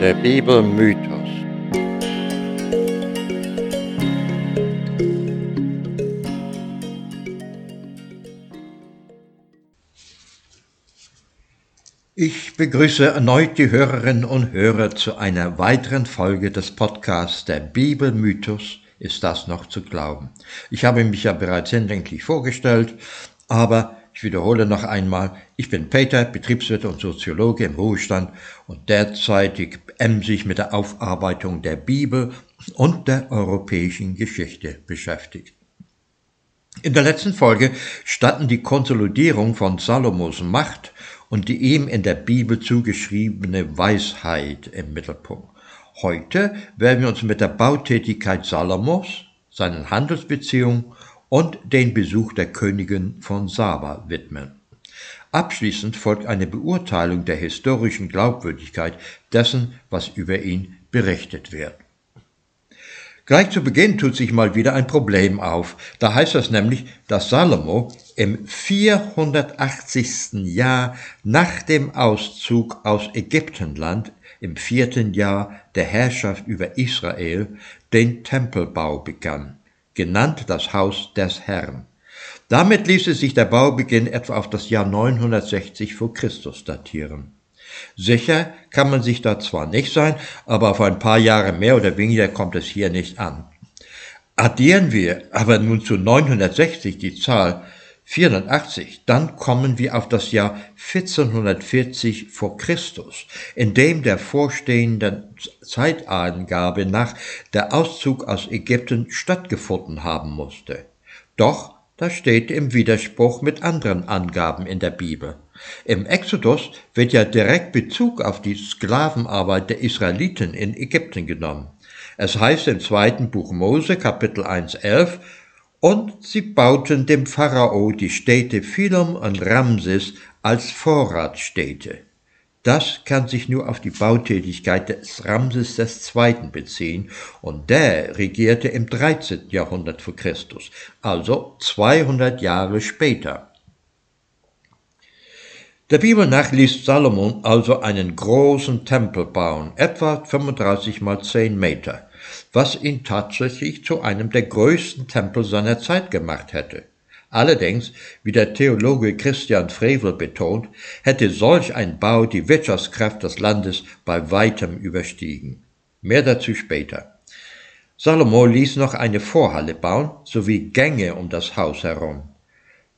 Der Bibelmythos. Ich begrüße erneut die Hörerinnen und Hörer zu einer weiteren Folge des Podcasts Der Bibelmythos. Ist das noch zu glauben? Ich habe mich ja bereits hinlänglich vorgestellt, aber ich wiederhole noch einmal, ich bin Peter, Betriebswirt und Soziologe im Ruhestand und derzeitig emsig mit der Aufarbeitung der Bibel und der europäischen Geschichte beschäftigt. In der letzten Folge standen die Konsolidierung von Salomos Macht und die ihm in der Bibel zugeschriebene Weisheit im Mittelpunkt. Heute werden wir uns mit der Bautätigkeit Salomos, seinen Handelsbeziehungen und den Besuch der Königin von Saba widmen. Abschließend folgt eine Beurteilung der historischen Glaubwürdigkeit dessen, was über ihn berichtet wird. Gleich zu Beginn tut sich mal wieder ein Problem auf. Da heißt es nämlich, dass Salomo im 480. Jahr nach dem Auszug aus Ägyptenland im vierten Jahr der Herrschaft über Israel den Tempelbau begann genannt das Haus des Herrn. Damit ließe sich der Baubeginn etwa auf das Jahr 960 vor Christus datieren. Sicher kann man sich da zwar nicht sein, aber auf ein paar Jahre mehr oder weniger kommt es hier nicht an. Addieren wir aber nun zu 960 die Zahl 480, dann kommen wir auf das Jahr 1440 vor Christus, in dem der vorstehenden Zeitangabe nach der Auszug aus Ägypten stattgefunden haben musste. Doch das steht im Widerspruch mit anderen Angaben in der Bibel. Im Exodus wird ja direkt Bezug auf die Sklavenarbeit der Israeliten in Ägypten genommen. Es heißt im zweiten Buch Mose Kapitel 1.11 und sie bauten dem Pharao die Städte Philom und Ramses als Vorratsstädte. Das kann sich nur auf die Bautätigkeit des Ramses II. beziehen, und der regierte im 13. Jahrhundert vor Christus, also 200 Jahre später. Der Bibel nach ließ Salomon also einen großen Tempel bauen, etwa 35 mal 10 Meter was ihn tatsächlich zu einem der größten Tempel seiner Zeit gemacht hätte. Allerdings, wie der Theologe Christian Frevel betont, hätte solch ein Bau die Wirtschaftskraft des Landes bei weitem überstiegen. Mehr dazu später. Salomo ließ noch eine Vorhalle bauen sowie Gänge um das Haus herum.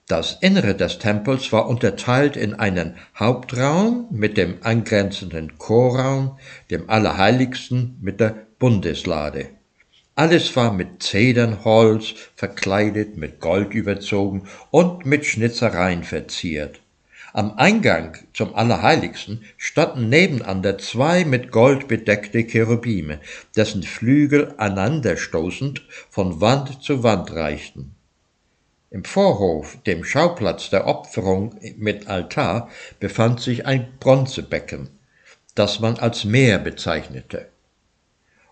Das Innere des Tempels war unterteilt in einen Hauptraum mit dem angrenzenden Chorraum, dem Allerheiligsten mit der Bundeslade. Alles war mit Zedernholz verkleidet, mit Gold überzogen und mit Schnitzereien verziert. Am Eingang zum Allerheiligsten standen nebeneinander zwei mit Gold bedeckte Cherubime, dessen Flügel aneinanderstoßend von Wand zu Wand reichten. Im Vorhof, dem Schauplatz der Opferung mit Altar, befand sich ein Bronzebecken, das man als Meer bezeichnete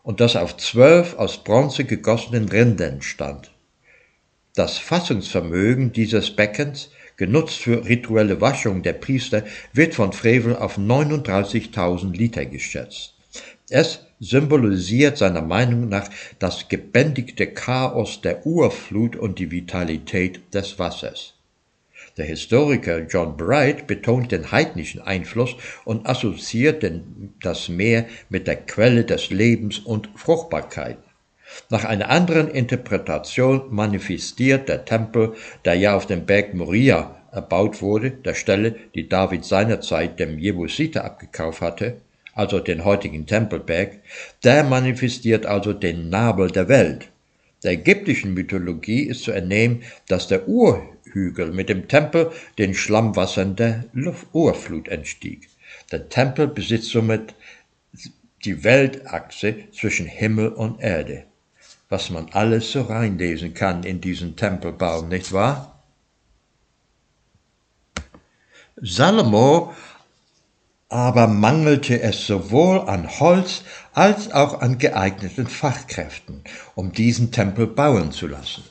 und das auf zwölf aus Bronze gegossenen Rindern stand. Das Fassungsvermögen dieses Beckens, genutzt für rituelle Waschung der Priester, wird von Frevel auf 39.000 Liter geschätzt. Es symbolisiert seiner Meinung nach das gebändigte Chaos der Urflut und die Vitalität des Wassers. Der Historiker John Bright betont den heidnischen Einfluss und assoziiert das Meer mit der Quelle des Lebens und Fruchtbarkeit. Nach einer anderen Interpretation manifestiert der Tempel, der ja auf dem Berg Moria erbaut wurde, der Stelle, die David seinerzeit dem Jebusiter abgekauft hatte, also den heutigen Tempelberg, der manifestiert also den Nabel der Welt. Der ägyptischen Mythologie ist zu ernehmen, dass der Ur Hügel mit dem Tempel den Schlammwassern der Urflut entstieg. Der Tempel besitzt somit die Weltachse zwischen Himmel und Erde. Was man alles so reinlesen kann in diesen Tempelbau, nicht wahr? Salomo aber mangelte es sowohl an Holz als auch an geeigneten Fachkräften, um diesen Tempel bauen zu lassen.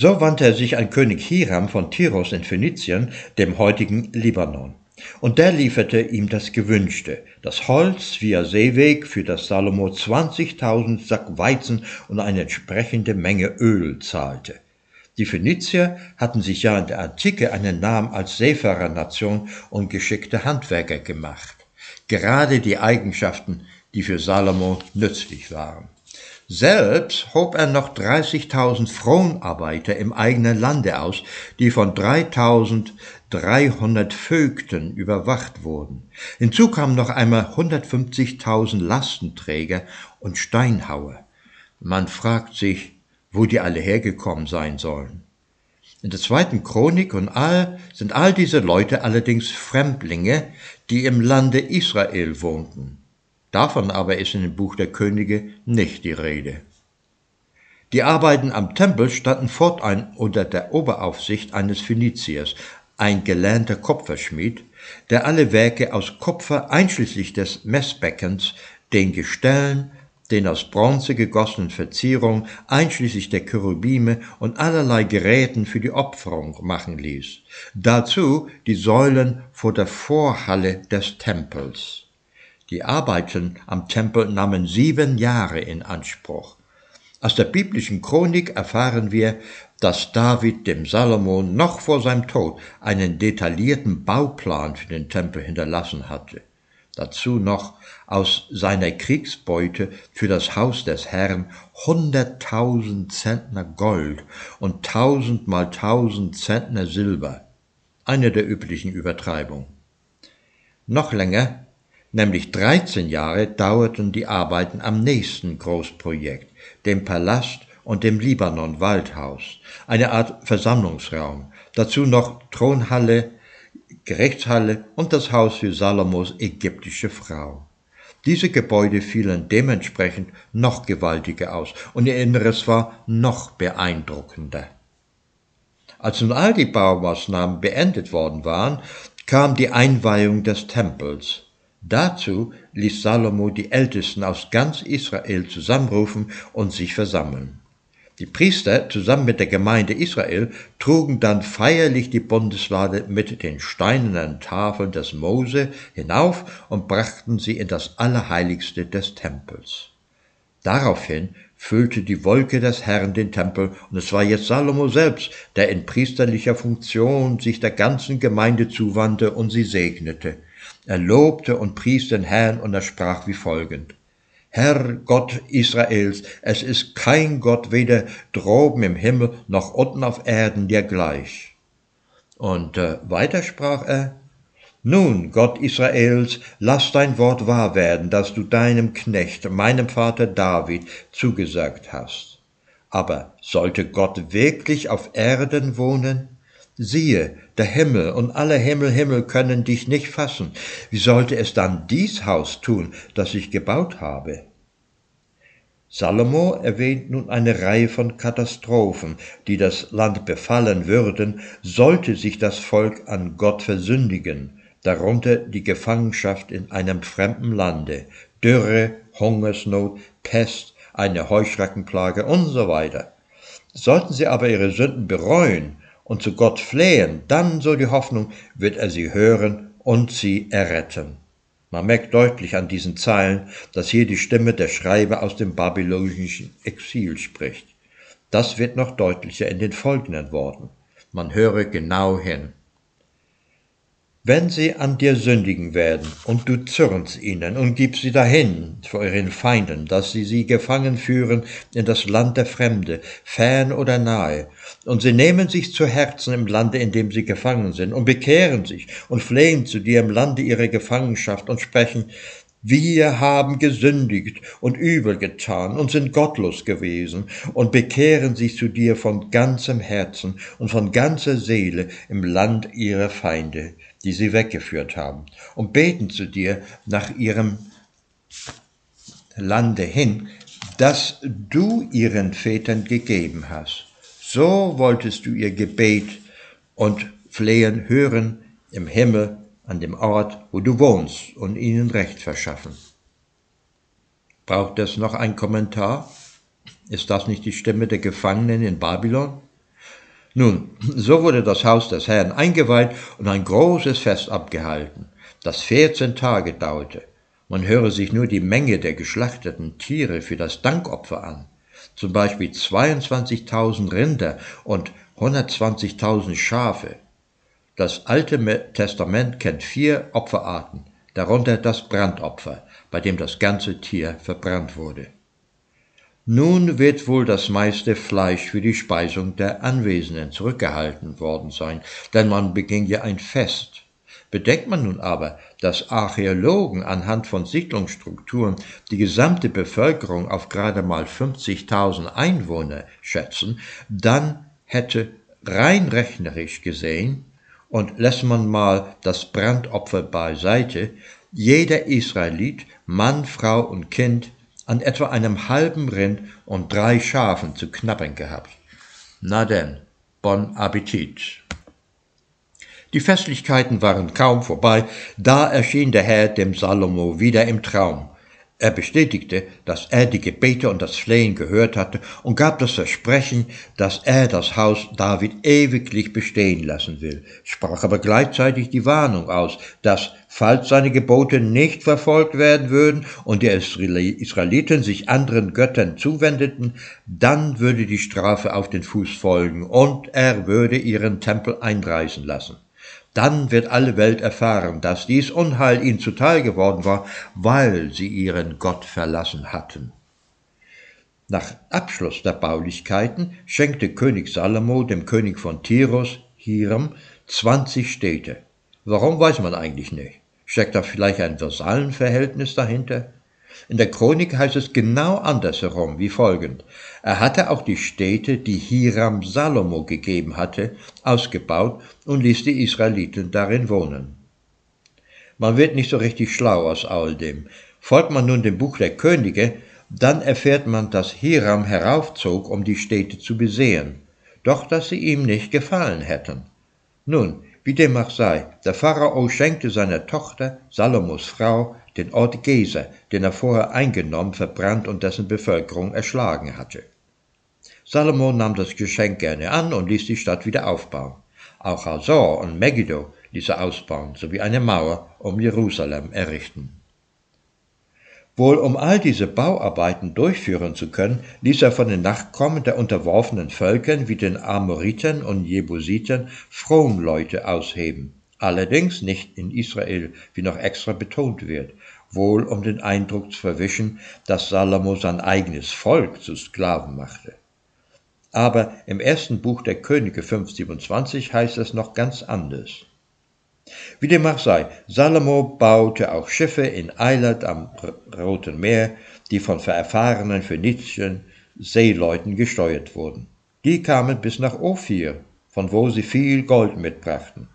So wandte er sich an König Hiram von Tyros in Phönizien, dem heutigen Libanon. Und der lieferte ihm das Gewünschte, das Holz via Seeweg, für das Salomo 20.000 Sack Weizen und eine entsprechende Menge Öl zahlte. Die Phönizier hatten sich ja in der Antike einen Namen als Seefahrernation und geschickte Handwerker gemacht. Gerade die Eigenschaften, die für Salomo nützlich waren. Selbst hob er noch 30.000 Fronarbeiter im eigenen Lande aus, die von 3.300 Vögten überwacht wurden. Hinzu kamen noch einmal 150.000 Lastenträger und Steinhauer. Man fragt sich, wo die alle hergekommen sein sollen. In der zweiten Chronik und all sind all diese Leute allerdings Fremdlinge, die im Lande Israel wohnten. Davon aber ist in dem Buch der Könige nicht die Rede. Die Arbeiten am Tempel standen fortan unter der Oberaufsicht eines Phöniziers, ein gelernter Kupferschmied, der alle Werke aus Kupfer einschließlich des Messbeckens, den Gestellen, den aus Bronze gegossenen Verzierungen einschließlich der Cherubime und allerlei Geräten für die Opferung machen ließ. Dazu die Säulen vor der Vorhalle des Tempels. Die Arbeiten am Tempel nahmen sieben Jahre in Anspruch. Aus der biblischen Chronik erfahren wir, dass David dem Salomon noch vor seinem Tod einen detaillierten Bauplan für den Tempel hinterlassen hatte. Dazu noch aus seiner Kriegsbeute für das Haus des Herrn hunderttausend Zentner Gold und tausend mal tausend Zentner Silber. Eine der üblichen Übertreibungen. Noch länger Nämlich 13 Jahre dauerten die Arbeiten am nächsten Großprojekt, dem Palast und dem Libanon-Waldhaus, eine Art Versammlungsraum, dazu noch Thronhalle, Gerichtshalle und das Haus für Salomos ägyptische Frau. Diese Gebäude fielen dementsprechend noch gewaltiger aus und ihr Inneres war noch beeindruckender. Als nun all die Baumaßnahmen beendet worden waren, kam die Einweihung des Tempels. Dazu ließ Salomo die Ältesten aus ganz Israel zusammenrufen und sich versammeln. Die Priester zusammen mit der Gemeinde Israel trugen dann feierlich die Bundeslade mit den steinernen Tafeln des Mose hinauf und brachten sie in das Allerheiligste des Tempels. Daraufhin füllte die Wolke des Herrn den Tempel, und es war jetzt Salomo selbst, der in priesterlicher Funktion sich der ganzen Gemeinde zuwandte und sie segnete. Er lobte und pries den Herrn und er sprach wie folgend. Herr Gott Israels, es ist kein Gott weder droben im Himmel noch unten auf Erden dir gleich. Und äh, weiter sprach er, nun, Gott Israels, lass dein Wort wahr werden, das du deinem Knecht, meinem Vater David, zugesagt hast. Aber sollte Gott wirklich auf Erden wohnen? Siehe, der Himmel und alle Himmel, Himmel können dich nicht fassen. Wie sollte es dann dies Haus tun, das ich gebaut habe? Salomo erwähnt nun eine Reihe von Katastrophen, die das Land befallen würden, sollte sich das Volk an Gott versündigen, darunter die Gefangenschaft in einem fremden Lande, Dürre, Hungersnot, Pest, eine Heuschreckenplage und so weiter. Sollten sie aber ihre Sünden bereuen und zu Gott flehen, dann, so die Hoffnung, wird er sie hören und sie erretten. Man merkt deutlich an diesen Zeilen, dass hier die Stimme der Schreiber aus dem babylonischen Exil spricht. Das wird noch deutlicher in den folgenden Worten. Man höre genau hin. Wenn sie an dir sündigen werden, und du zürnst ihnen und gibst sie dahin vor ihren Feinden, dass sie sie gefangen führen in das Land der Fremde, fern oder nahe, und sie nehmen sich zu Herzen im Lande, in dem sie gefangen sind, und bekehren sich und flehen zu dir im Lande ihrer Gefangenschaft und sprechen, wir haben gesündigt und übel getan und sind gottlos gewesen und bekehren sich zu dir von ganzem Herzen und von ganzer Seele im Land ihrer Feinde die sie weggeführt haben, und beten zu dir nach ihrem Lande hin, das du ihren Vätern gegeben hast. So wolltest du ihr Gebet und Flehen hören im Himmel an dem Ort, wo du wohnst, und ihnen Recht verschaffen. Braucht es noch ein Kommentar? Ist das nicht die Stimme der Gefangenen in Babylon? Nun, so wurde das Haus des Herrn eingeweiht und ein großes Fest abgehalten, das 14 Tage dauerte. Man höre sich nur die Menge der geschlachteten Tiere für das Dankopfer an. Zum Beispiel 22.000 Rinder und 120.000 Schafe. Das Alte Testament kennt vier Opferarten, darunter das Brandopfer, bei dem das ganze Tier verbrannt wurde. Nun wird wohl das meiste Fleisch für die Speisung der Anwesenden zurückgehalten worden sein, denn man beging ja ein Fest. Bedenkt man nun aber, dass Archäologen anhand von Siedlungsstrukturen die gesamte Bevölkerung auf gerade mal 50.000 Einwohner schätzen, dann hätte rein rechnerisch gesehen, und lässt man mal das Brandopfer beiseite, jeder Israelit, Mann, Frau und Kind, an etwa einem halben Rind und drei Schafen zu knabbern gehabt. Na denn, bon Appetit. Die Festlichkeiten waren kaum vorbei, da erschien der Herr dem Salomo wieder im Traum. Er bestätigte, dass er die Gebete und das Flehen gehört hatte und gab das Versprechen, dass er das Haus David ewiglich bestehen lassen will, sprach aber gleichzeitig die Warnung aus, dass, falls seine Gebote nicht verfolgt werden würden und die Israeliten sich anderen Göttern zuwendeten, dann würde die Strafe auf den Fuß folgen und er würde ihren Tempel einreißen lassen. Dann wird alle Welt erfahren, dass dies Unheil ihnen zuteil geworden war, weil sie ihren Gott verlassen hatten. Nach Abschluss der Baulichkeiten schenkte König Salomo dem König von Tirus, Hiram, 20 Städte. Warum weiß man eigentlich nicht. Steckt da vielleicht ein Vasallenverhältnis dahinter? In der Chronik heißt es genau andersherum, wie folgend. Er hatte auch die Städte, die Hiram Salomo gegeben hatte, ausgebaut und ließ die Israeliten darin wohnen. Man wird nicht so richtig schlau aus all dem. Folgt man nun dem Buch der Könige, dann erfährt man, dass Hiram heraufzog, um die Städte zu besehen, doch dass sie ihm nicht gefallen hätten. Nun, wie dem auch sei, der Pharao schenkte seiner Tochter, Salomos Frau, den Ort Geser, den er vorher eingenommen, verbrannt und dessen Bevölkerung erschlagen hatte. Salomo nahm das Geschenk gerne an und ließ die Stadt wieder aufbauen. Auch Hazor und Megiddo ließ er ausbauen, sowie eine Mauer um Jerusalem errichten. Wohl um all diese Bauarbeiten durchführen zu können, ließ er von den Nachkommen der unterworfenen Völkern wie den Amoritern und Jebusiten Fronleute ausheben, allerdings nicht in Israel, wie noch extra betont wird, wohl um den Eindruck zu verwischen, dass Salomo sein eigenes Volk zu Sklaven machte. Aber im ersten Buch der Könige 527 heißt es noch ganz anders. Wie dem auch sei, Salomo baute auch Schiffe in Eilat am Roten Meer, die von erfahrenen phönizischen Seeleuten gesteuert wurden. Die kamen bis nach Ophir, von wo sie viel Gold mitbrachten.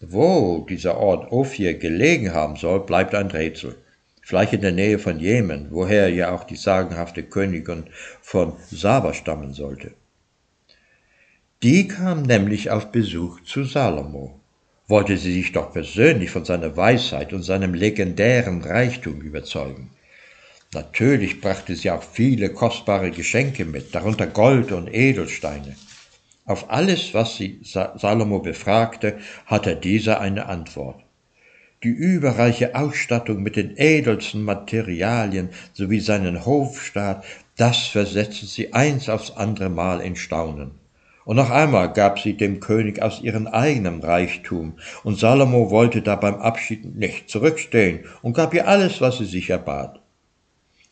Wo dieser Ort Ophir gelegen haben soll, bleibt ein Rätsel. Vielleicht in der Nähe von Jemen, woher ja auch die sagenhafte Königin von Saba stammen sollte. Die kam nämlich auf Besuch zu Salomo. Wollte sie sich doch persönlich von seiner Weisheit und seinem legendären Reichtum überzeugen. Natürlich brachte sie auch viele kostbare Geschenke mit, darunter Gold und Edelsteine. Auf alles, was sie Salomo befragte, hatte dieser eine Antwort. Die überreiche Ausstattung mit den edelsten Materialien sowie seinen Hofstaat, das versetzte sie eins aufs andere Mal in Staunen. Und noch einmal gab sie dem König aus ihrem eigenen Reichtum, und Salomo wollte da beim Abschied nicht zurückstehen und gab ihr alles, was sie sich erbat.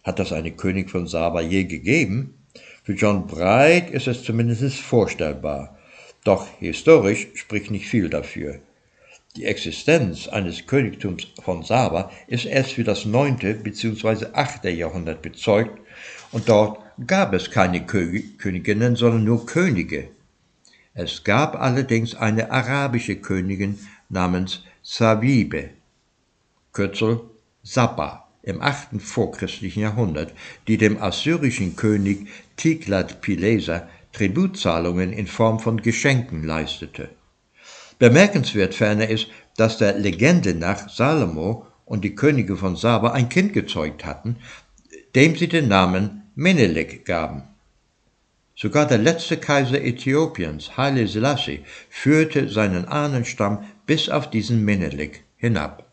Hat das eine König von Saba je gegeben? Für John Bright ist es zumindest vorstellbar, doch historisch spricht nicht viel dafür. Die Existenz eines Königtums von Saba ist erst für das neunte bzw. achte Jahrhundert bezeugt und dort gab es keine Königinnen, sondern nur Könige. Es gab allerdings eine arabische Königin namens Sabibe, Kürzel Saba im achten vorchristlichen Jahrhundert, die dem assyrischen König Tiglat-Pileser Tributzahlungen in Form von Geschenken leistete. Bemerkenswert ferner ist, dass der Legende nach Salomo und die Könige von Saba ein Kind gezeugt hatten, dem sie den Namen Menelik gaben. Sogar der letzte Kaiser Äthiopiens, Haile Selassie, führte seinen Ahnenstamm bis auf diesen Menelik hinab.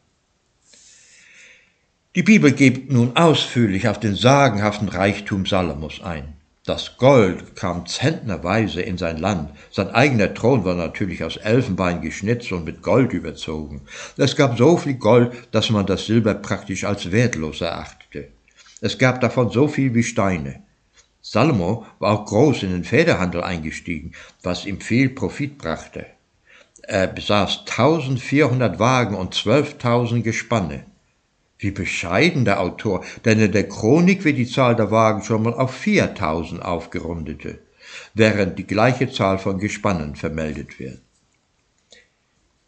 Die Bibel gibt nun ausführlich auf den sagenhaften Reichtum Salomos ein. Das Gold kam zentnerweise in sein Land. Sein eigener Thron war natürlich aus Elfenbein geschnitzt und mit Gold überzogen. Es gab so viel Gold, dass man das Silber praktisch als wertlos erachtete. Es gab davon so viel wie Steine. Salomo war auch groß in den Federhandel eingestiegen, was ihm viel Profit brachte. Er besaß 1400 Wagen und 12.000 Gespanne. Wie bescheiden der Autor, denn in der Chronik wird die Zahl der Wagen schon mal auf 4000 aufgerundete, während die gleiche Zahl von Gespannen vermeldet wird.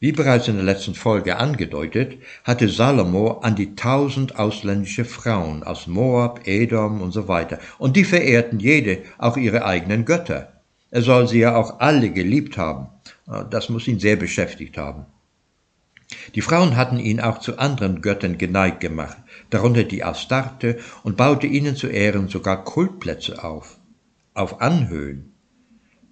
Wie bereits in der letzten Folge angedeutet, hatte Salomo an die tausend ausländische Frauen aus Moab, Edom und so weiter, und die verehrten jede auch ihre eigenen Götter. Er soll sie ja auch alle geliebt haben. Das muss ihn sehr beschäftigt haben. Die Frauen hatten ihn auch zu anderen Göttern geneigt gemacht, darunter die Astarte, und baute ihnen zu Ehren sogar Kultplätze auf, auf Anhöhen.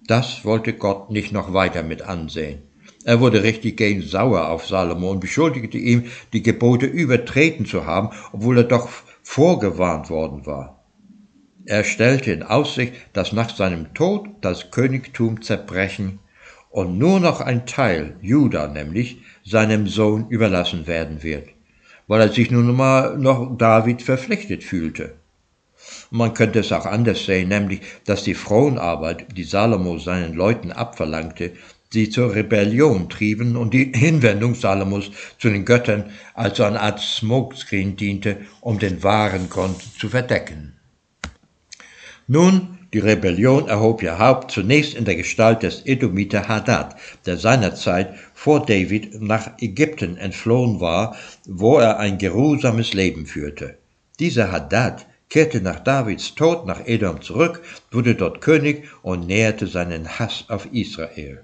Das wollte Gott nicht noch weiter mit ansehen. Er wurde richtig gegen sauer auf Salomo und beschuldigte ihn, die Gebote übertreten zu haben, obwohl er doch vorgewarnt worden war. Er stellte in Aussicht, dass nach seinem Tod das Königtum zerbrechen und nur noch ein Teil, Juda nämlich, seinem Sohn überlassen werden wird, weil er sich nun mal noch David verpflichtet fühlte. Man könnte es auch anders sehen, nämlich, dass die Frauenarbeit, die Salomo seinen Leuten abverlangte, sie zur Rebellion trieben und die Hinwendung Salomos zu den Göttern als eine Art Smokescreen diente, um den wahren Grund zu verdecken. Nun die Rebellion erhob ihr Haupt zunächst in der Gestalt des Edomiter Hadad, der seinerzeit vor David nach Ägypten entflohen war, wo er ein geruhsames Leben führte. Dieser Hadad kehrte nach Davids Tod nach Edom zurück, wurde dort König und näherte seinen Hass auf Israel.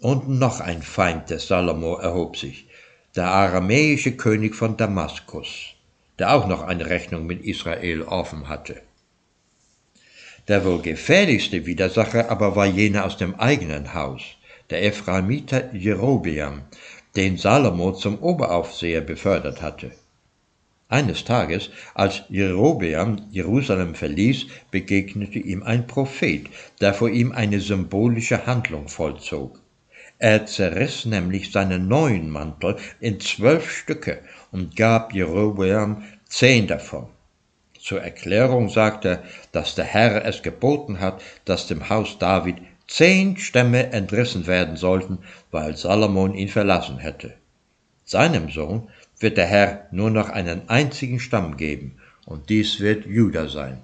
Und noch ein Feind des Salomo erhob sich, der aramäische König von Damaskus, der auch noch eine Rechnung mit Israel offen hatte. Der wohl gefährlichste Widersacher aber war jener aus dem eigenen Haus, der Ephraimiter Jerobeam, den Salomo zum Oberaufseher befördert hatte. Eines Tages, als Jerobeam Jerusalem verließ, begegnete ihm ein Prophet, der vor ihm eine symbolische Handlung vollzog. Er zerriss nämlich seinen neuen Mantel in zwölf Stücke und gab Jerobeam zehn davon. Zur Erklärung sagt er, dass der Herr es geboten hat, dass dem Haus David zehn Stämme entrissen werden sollten, weil Salomon ihn verlassen hätte. Seinem Sohn wird der Herr nur noch einen einzigen Stamm geben, und dies wird Juda sein.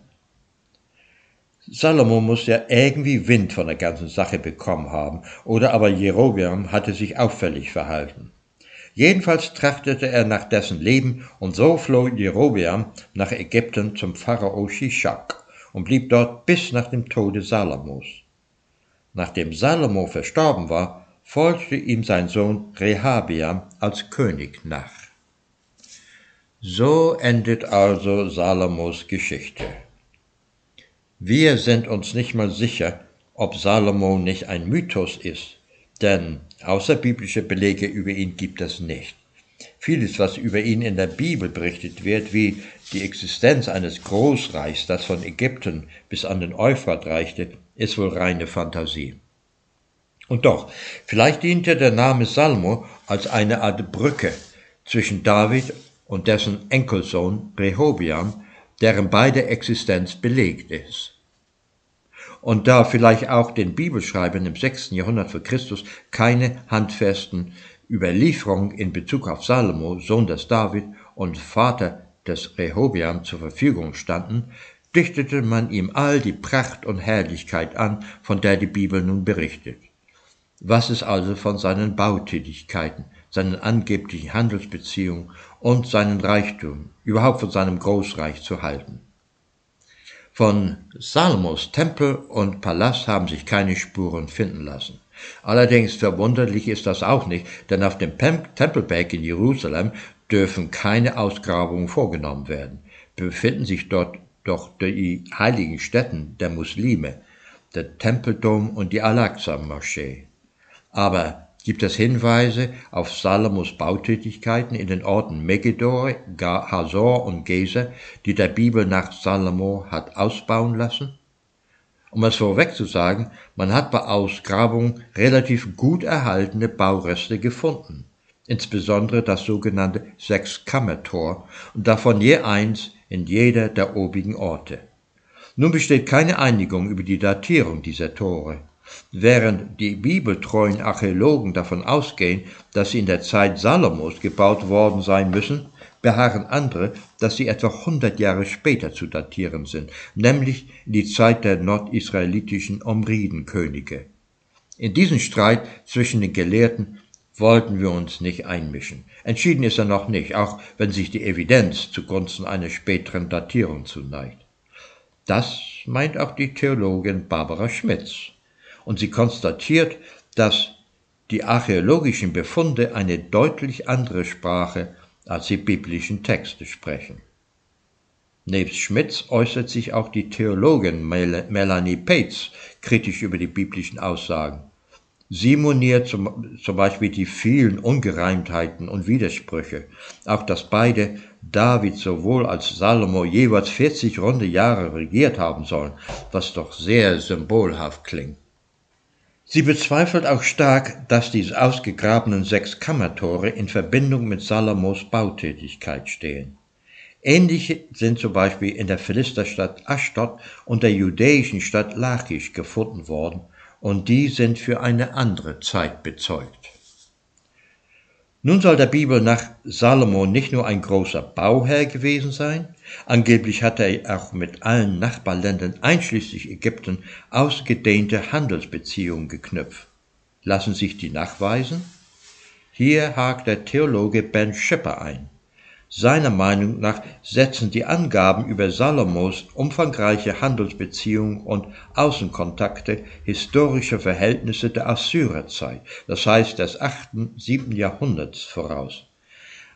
Salomo muss ja irgendwie Wind von der ganzen Sache bekommen haben, oder aber Jerobeam hatte sich auffällig verhalten. Jedenfalls trachtete er nach dessen Leben, und so floh Jerobeam nach Ägypten zum Pharao Shishak und blieb dort bis nach dem Tode Salomos. Nachdem Salomo verstorben war, folgte ihm sein Sohn Rehabeam als König nach. So endet also Salomos Geschichte. Wir sind uns nicht mal sicher, ob Salomo nicht ein Mythos ist, denn außerbiblische Belege über ihn gibt es nicht. Vieles, was über ihn in der Bibel berichtet wird, wie die Existenz eines Großreichs, das von Ägypten bis an den Euphrat reichte, ist wohl reine Fantasie. Und doch, vielleicht diente der Name Salmo als eine Art Brücke zwischen David und dessen Enkelsohn Rehobiam, deren beide Existenz belegt ist und da vielleicht auch den Bibelschreibern im 6. Jahrhundert vor Christus keine handfesten Überlieferungen in Bezug auf Salomo, Sohn des David und Vater des Rehobeam zur Verfügung standen, dichtete man ihm all die Pracht und Herrlichkeit an, von der die Bibel nun berichtet. Was ist also von seinen Bautätigkeiten, seinen angeblichen Handelsbeziehungen und seinen Reichtum, überhaupt von seinem Großreich zu halten? Von Salmos Tempel und Palast haben sich keine Spuren finden lassen. Allerdings verwunderlich ist das auch nicht, denn auf dem Tempelberg in Jerusalem dürfen keine Ausgrabungen vorgenommen werden. Befinden sich dort doch die heiligen Stätten der Muslime. der Tempeldom und die Al-Aqsa-Moschee. Aber gibt es Hinweise auf Salomos Bautätigkeiten in den Orten Megiddo, Hazor und Gezer, die der Bibel nach Salomo hat ausbauen lassen? Um es vorweg zu sagen, man hat bei Ausgrabungen relativ gut erhaltene Baureste gefunden, insbesondere das sogenannte Sechskammertor und davon je eins in jeder der obigen Orte. Nun besteht keine Einigung über die Datierung dieser Tore. Während die bibeltreuen Archäologen davon ausgehen, dass sie in der Zeit Salomos gebaut worden sein müssen, beharren andere, dass sie etwa 100 Jahre später zu datieren sind, nämlich in die Zeit der nordisraelitischen Omridenkönige. In diesen Streit zwischen den Gelehrten wollten wir uns nicht einmischen. Entschieden ist er noch nicht, auch wenn sich die Evidenz zugunsten einer späteren Datierung zuneigt. Das meint auch die Theologin Barbara Schmitz. Und sie konstatiert, dass die archäologischen Befunde eine deutlich andere Sprache als die biblischen Texte sprechen. Nebst Schmitz äußert sich auch die Theologin Melanie Pates kritisch über die biblischen Aussagen. Sie moniert zum, zum Beispiel die vielen Ungereimtheiten und Widersprüche, auch dass beide David sowohl als Salomo jeweils 40 runde Jahre regiert haben sollen, was doch sehr symbolhaft klingt. Sie bezweifelt auch stark, dass die ausgegrabenen sechs Kammertore in Verbindung mit Salomos Bautätigkeit stehen. Ähnliche sind zum Beispiel in der Philisterstadt Ashdod und der judäischen Stadt Lachish gefunden worden, und die sind für eine andere Zeit bezeugt. Nun soll der Bibel nach Salomo nicht nur ein großer Bauherr gewesen sein, angeblich hatte er auch mit allen Nachbarländern einschließlich Ägypten ausgedehnte Handelsbeziehungen geknüpft. Lassen sich die nachweisen? Hier hakt der Theologe Ben Schipper ein. Seiner Meinung nach setzen die Angaben über Salomos umfangreiche Handelsbeziehungen und Außenkontakte historische Verhältnisse der Assyrerzeit, das heißt des 8. 7. Jahrhunderts voraus.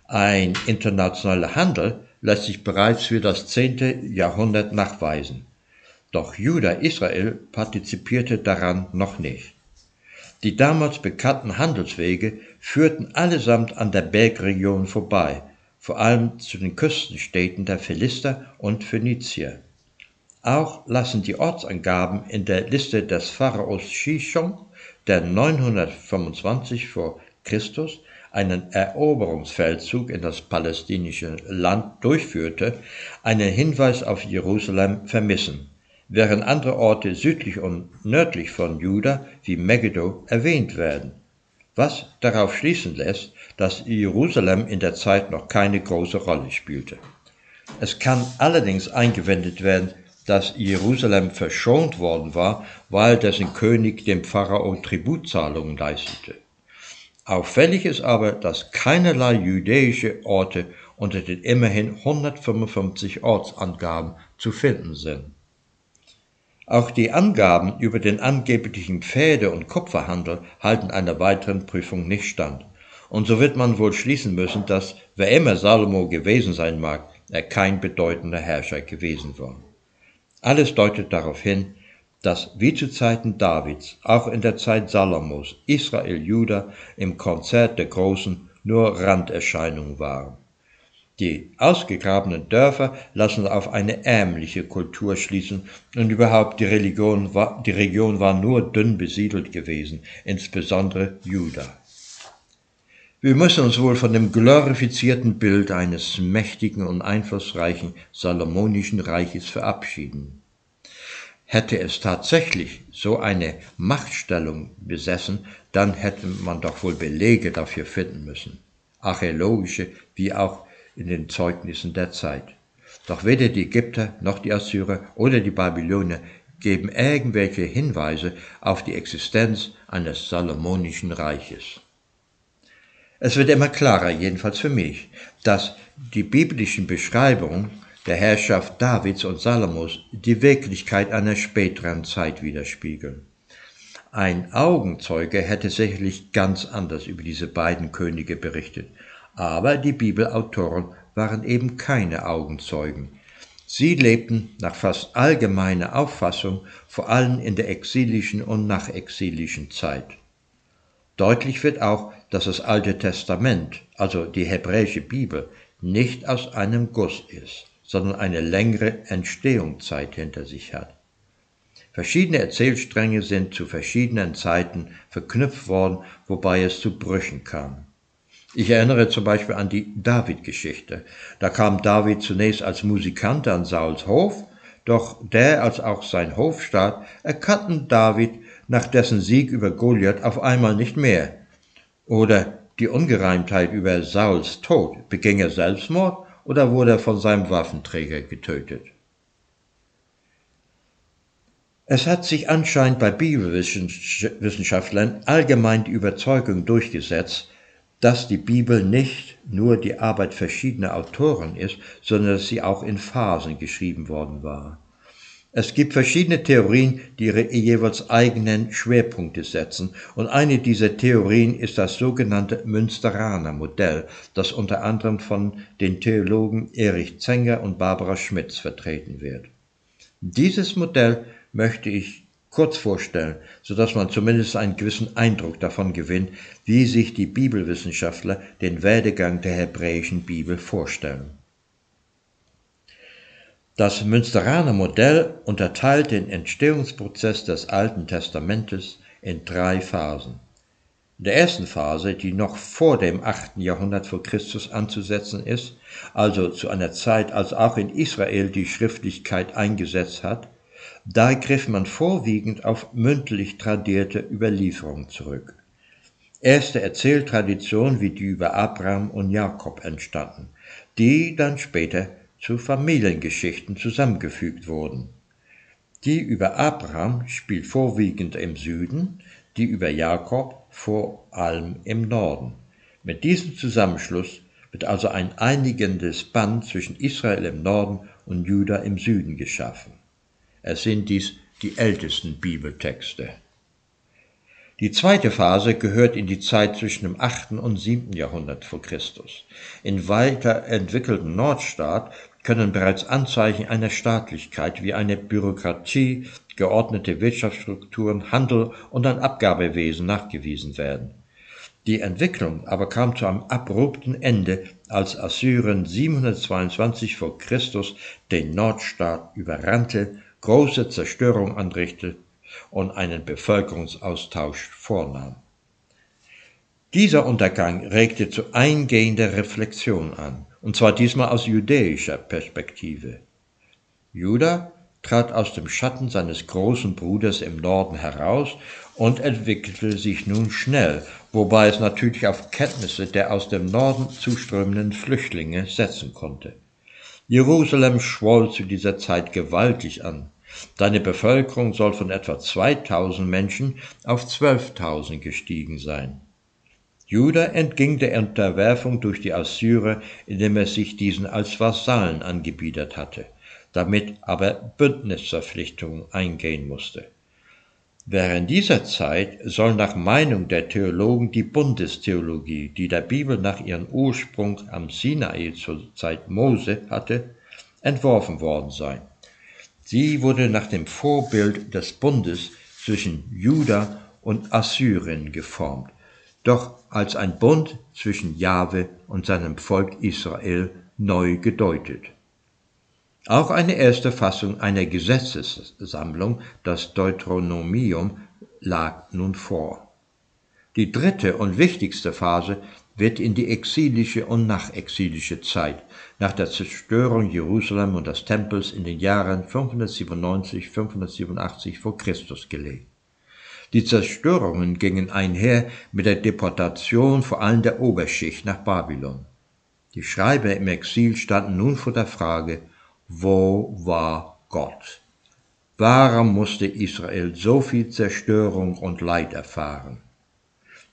Ein internationaler Handel lässt sich bereits für das 10. Jahrhundert nachweisen. Doch Juda Israel partizipierte daran noch nicht. Die damals bekannten Handelswege führten allesamt an der Bergregion vorbei, vor allem zu den Küstenstädten der Philister und Phönizier. Auch lassen die Ortsangaben in der Liste des Pharaos Shishon, der 925 vor Christus einen Eroberungsfeldzug in das palästinische Land durchführte, einen Hinweis auf Jerusalem vermissen, während andere Orte südlich und nördlich von Juda wie Megiddo erwähnt werden was darauf schließen lässt, dass Jerusalem in der Zeit noch keine große Rolle spielte. Es kann allerdings eingewendet werden, dass Jerusalem verschont worden war, weil dessen König dem Pharao Tributzahlungen leistete. Auffällig ist aber, dass keinerlei jüdische Orte unter den immerhin 155 Ortsangaben zu finden sind. Auch die Angaben über den angeblichen Pferde- und Kupferhandel halten einer weiteren Prüfung nicht stand. Und so wird man wohl schließen müssen, dass, wer immer Salomo gewesen sein mag, er kein bedeutender Herrscher gewesen war. Alles deutet darauf hin, dass wie zu Zeiten Davids, auch in der Zeit Salomos, Israel Juda im Konzert der Großen nur Randerscheinungen waren. Die ausgegrabenen Dörfer lassen auf eine ärmliche Kultur schließen und überhaupt die, Religion war, die Region war nur dünn besiedelt gewesen, insbesondere Juda. Wir müssen uns wohl von dem glorifizierten Bild eines mächtigen und einflussreichen Salomonischen Reiches verabschieden. Hätte es tatsächlich so eine Machtstellung besessen, dann hätte man doch wohl Belege dafür finden müssen, archäologische wie auch in den Zeugnissen der Zeit. Doch weder die Ägypter noch die Assyrer oder die Babylonier geben irgendwelche Hinweise auf die Existenz eines Salomonischen Reiches. Es wird immer klarer, jedenfalls für mich, dass die biblischen Beschreibungen der Herrschaft Davids und Salomos die Wirklichkeit einer späteren Zeit widerspiegeln. Ein Augenzeuge hätte sicherlich ganz anders über diese beiden Könige berichtet, aber die Bibelautoren waren eben keine Augenzeugen. Sie lebten nach fast allgemeiner Auffassung vor allem in der exilischen und nachexilischen Zeit. Deutlich wird auch, dass das Alte Testament, also die hebräische Bibel, nicht aus einem Guss ist, sondern eine längere Entstehungszeit hinter sich hat. Verschiedene Erzählstränge sind zu verschiedenen Zeiten verknüpft worden, wobei es zu Brüchen kam. Ich erinnere zum Beispiel an die David-Geschichte. Da kam David zunächst als Musikant an Sauls Hof, doch der als auch sein Hofstaat erkannten David nach dessen Sieg über Goliath auf einmal nicht mehr. Oder die Ungereimtheit über Sauls Tod. Beging er Selbstmord oder wurde er von seinem Waffenträger getötet? Es hat sich anscheinend bei Bibelwissenschaftlern allgemein die Überzeugung durchgesetzt, dass die Bibel nicht nur die Arbeit verschiedener Autoren ist, sondern dass sie auch in Phasen geschrieben worden war. Es gibt verschiedene Theorien, die ihre jeweils eigenen Schwerpunkte setzen, und eine dieser Theorien ist das sogenannte Münsteraner Modell, das unter anderem von den Theologen Erich Zenger und Barbara Schmitz vertreten wird. Dieses Modell möchte ich kurz vorstellen, so dass man zumindest einen gewissen Eindruck davon gewinnt, wie sich die Bibelwissenschaftler den Werdegang der hebräischen Bibel vorstellen. Das Münsteraner Modell unterteilt den Entstehungsprozess des Alten Testamentes in drei Phasen. In der ersten Phase, die noch vor dem 8. Jahrhundert vor Christus anzusetzen ist, also zu einer Zeit, als auch in Israel die Schriftlichkeit eingesetzt hat, da griff man vorwiegend auf mündlich tradierte Überlieferungen zurück. Erste Erzähltraditionen wie die über Abraham und Jakob entstanden, die dann später zu Familiengeschichten zusammengefügt wurden. Die über Abraham spielt vorwiegend im Süden, die über Jakob vor allem im Norden. Mit diesem Zusammenschluss wird also ein einigendes Band zwischen Israel im Norden und Juda im Süden geschaffen. Es sind dies die ältesten Bibeltexte. Die zweite Phase gehört in die Zeit zwischen dem 8. und 7. Jahrhundert vor Christus. In weiterentwickelten Nordstaat können bereits Anzeichen einer Staatlichkeit wie eine Bürokratie, geordnete Wirtschaftsstrukturen, Handel und ein Abgabewesen nachgewiesen werden. Die Entwicklung aber kam zu einem abrupten Ende, als Assyrien 722 vor Christus den Nordstaat überrannte große Zerstörung anrichtete und einen Bevölkerungsaustausch vornahm. Dieser Untergang regte zu eingehender Reflexion an, und zwar diesmal aus jüdischer Perspektive. Judah trat aus dem Schatten seines großen Bruders im Norden heraus und entwickelte sich nun schnell, wobei es natürlich auf Kenntnisse der aus dem Norden zuströmenden Flüchtlinge setzen konnte. Jerusalem schwoll zu dieser Zeit gewaltig an. Seine Bevölkerung soll von etwa 2000 Menschen auf 12.000 gestiegen sein. Juda entging der Unterwerfung durch die Assyrer, indem er sich diesen als Vasallen angebietet hatte, damit aber Bündnisverpflichtungen eingehen musste. Während dieser Zeit soll nach Meinung der Theologen die Bundestheologie, die der Bibel nach ihrem Ursprung am Sinai zur Zeit Mose hatte, entworfen worden sein. Sie wurde nach dem Vorbild des Bundes zwischen Juda und Assyrien geformt, doch als ein Bund zwischen Jahwe und seinem Volk Israel neu gedeutet. Auch eine erste Fassung einer Gesetzessammlung, das Deuteronomium, lag nun vor. Die dritte und wichtigste Phase wird in die exilische und nachexilische Zeit nach der Zerstörung Jerusalem und des Tempels in den Jahren 597 587 vor Christus gelegt. Die Zerstörungen gingen einher mit der Deportation vor allem der Oberschicht nach Babylon. Die Schreiber im Exil standen nun vor der Frage, wo war Gott? Warum musste Israel so viel Zerstörung und Leid erfahren?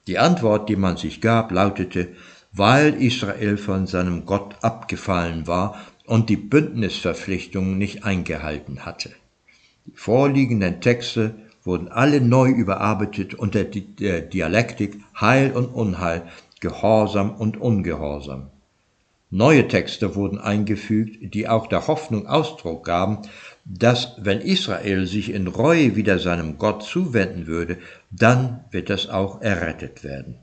Die Antwort, die man sich gab, lautete, weil Israel von seinem Gott abgefallen war und die Bündnisverpflichtungen nicht eingehalten hatte. Die vorliegenden Texte wurden alle neu überarbeitet unter der Dialektik Heil und Unheil, Gehorsam und Ungehorsam. Neue Texte wurden eingefügt, die auch der Hoffnung Ausdruck gaben, dass wenn Israel sich in Reue wieder seinem Gott zuwenden würde, dann wird es auch errettet werden.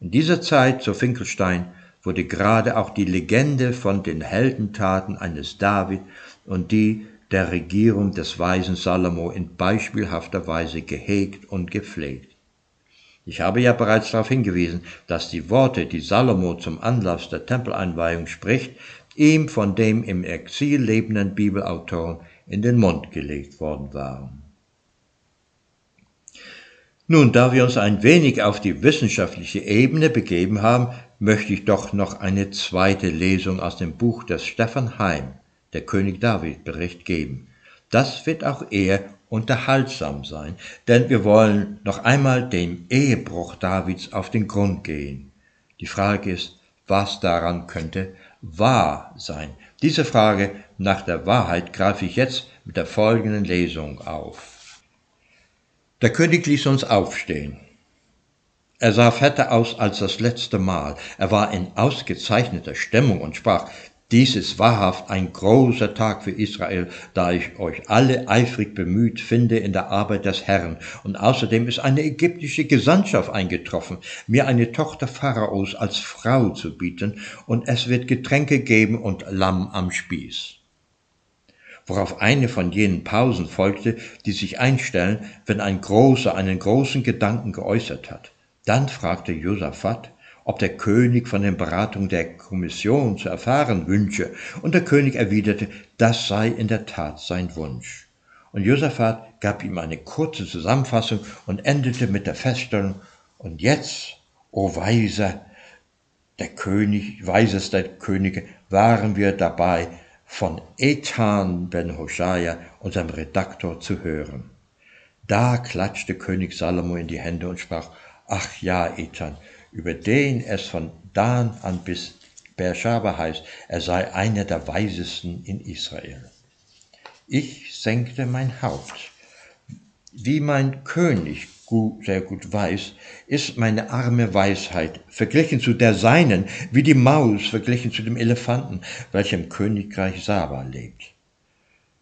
In dieser Zeit, so Finkelstein, wurde gerade auch die Legende von den Heldentaten eines David und die der Regierung des weisen Salomo in beispielhafter Weise gehegt und gepflegt. Ich habe ja bereits darauf hingewiesen, dass die Worte, die Salomo zum Anlass der Tempeleinweihung spricht, ihm von dem im Exil lebenden Bibelautoren in den Mund gelegt worden waren. Nun, da wir uns ein wenig auf die wissenschaftliche Ebene begeben haben, möchte ich doch noch eine zweite Lesung aus dem Buch des Stefan Heim, der König David Bericht geben. Das wird auch eher unterhaltsam sein, denn wir wollen noch einmal dem Ehebruch Davids auf den Grund gehen. Die Frage ist, was daran könnte wahr sein? Diese Frage nach der Wahrheit greife ich jetzt mit der folgenden Lesung auf. Der König ließ uns aufstehen. Er sah fetter aus als das letzte Mal. Er war in ausgezeichneter Stimmung und sprach, dies ist wahrhaft ein großer Tag für Israel, da ich euch alle eifrig bemüht finde in der Arbeit des Herrn. Und außerdem ist eine ägyptische Gesandtschaft eingetroffen, mir eine Tochter Pharaos als Frau zu bieten, und es wird Getränke geben und Lamm am Spieß. Worauf eine von jenen Pausen folgte, die sich einstellen, wenn ein Großer einen großen Gedanken geäußert hat. Dann fragte Josaphat, ob der König von den Beratungen der Kommission zu erfahren wünsche, und der König erwiderte, das sei in der Tat sein Wunsch. Und Josaphat gab ihm eine kurze Zusammenfassung und endete mit der Feststellung, und jetzt, o Weiser, der König, weisester Könige, waren wir dabei, von Ethan ben Hoshaya, unserem Redaktor, zu hören. Da klatschte König Salomo in die Hände und sprach, ach ja, Ethan, über den es von Dan an bis Beersheba heißt, er sei einer der Weisesten in Israel. Ich senkte mein Haupt. Wie mein König gut, sehr gut weiß, ist meine arme Weisheit verglichen zu der seinen, wie die Maus verglichen zu dem Elefanten, welcher im Königreich Saba lebt.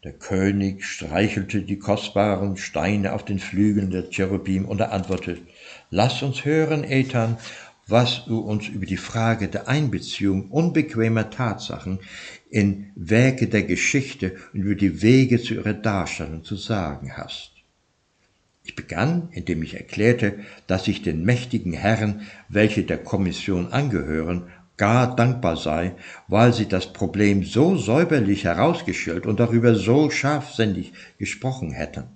Der König streichelte die kostbaren Steine auf den Flügeln der Cherubim und er antwortete, Lass uns hören, Ethan, was du uns über die Frage der Einbeziehung unbequemer Tatsachen in Werke der Geschichte und über die Wege zu ihrer Darstellung zu sagen hast. Ich begann, indem ich erklärte, dass ich den mächtigen Herren, welche der Kommission angehören, gar dankbar sei, weil sie das Problem so säuberlich herausgestellt und darüber so scharfsinnig gesprochen hätten.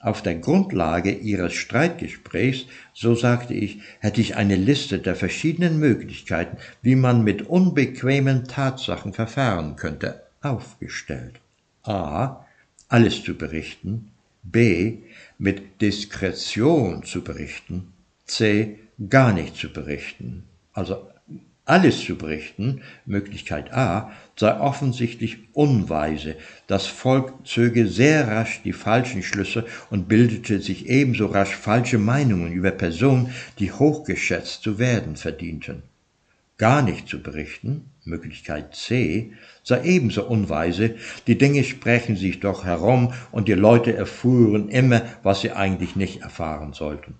Auf der Grundlage Ihres Streitgesprächs, so sagte ich, hätte ich eine Liste der verschiedenen Möglichkeiten, wie man mit unbequemen Tatsachen verfahren könnte, aufgestellt. A. Alles zu berichten. B. Mit Diskretion zu berichten. C. Gar nicht zu berichten. Also alles zu berichten, Möglichkeit A, sei offensichtlich unweise. Das Volk zöge sehr rasch die falschen Schlüsse und bildete sich ebenso rasch falsche Meinungen über Personen, die hochgeschätzt zu werden verdienten. Gar nicht zu berichten, Möglichkeit C, sei ebenso unweise, die Dinge sprechen sich doch herum und die Leute erfuhren immer, was sie eigentlich nicht erfahren sollten.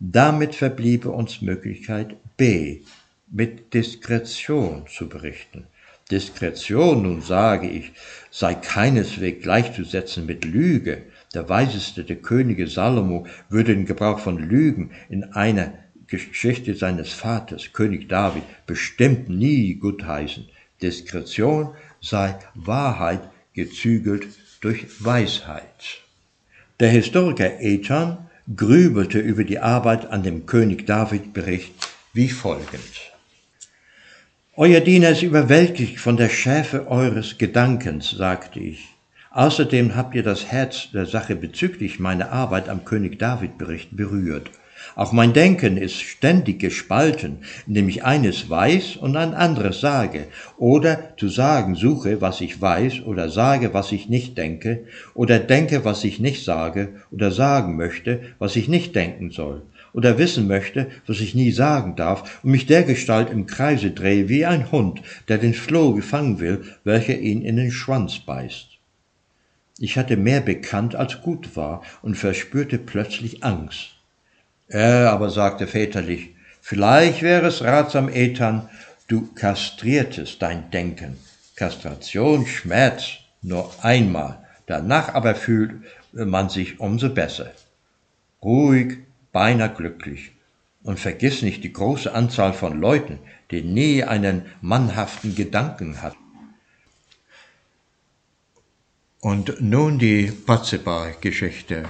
Damit verbliebe uns Möglichkeit B, mit Diskretion zu berichten. Diskretion, nun sage ich, sei keineswegs gleichzusetzen mit Lüge. Der weiseste der Könige Salomo würde den Gebrauch von Lügen in einer Geschichte seines Vaters, König David, bestimmt nie gutheißen. Diskretion sei Wahrheit gezügelt durch Weisheit. Der Historiker Ethan grübelte über die Arbeit an dem König David Bericht wie folgend. Euer Diener ist überwältigt von der Schärfe eures Gedankens, sagte ich. Außerdem habt ihr das Herz der Sache bezüglich meiner Arbeit am König David Bericht berührt. Auch mein Denken ist ständig gespalten, indem ich eines weiß und ein anderes sage, oder zu sagen suche, was ich weiß, oder sage, was ich nicht denke, oder denke, was ich nicht sage, oder sagen möchte, was ich nicht denken soll oder wissen möchte, was ich nie sagen darf, und mich dergestalt im Kreise drehe wie ein Hund, der den Floh gefangen will, welcher ihn in den Schwanz beißt. Ich hatte mehr bekannt als gut war und verspürte plötzlich Angst. Er aber sagte väterlich, vielleicht wäre es ratsam, Ethan, du kastriertest dein Denken. Kastration schmerzt nur einmal, danach aber fühlt man sich umso besser. Ruhig, beinahe glücklich. Und vergiss nicht die große Anzahl von Leuten, die nie einen mannhaften Gedanken hatten. Und nun die Batzeba-Geschichte.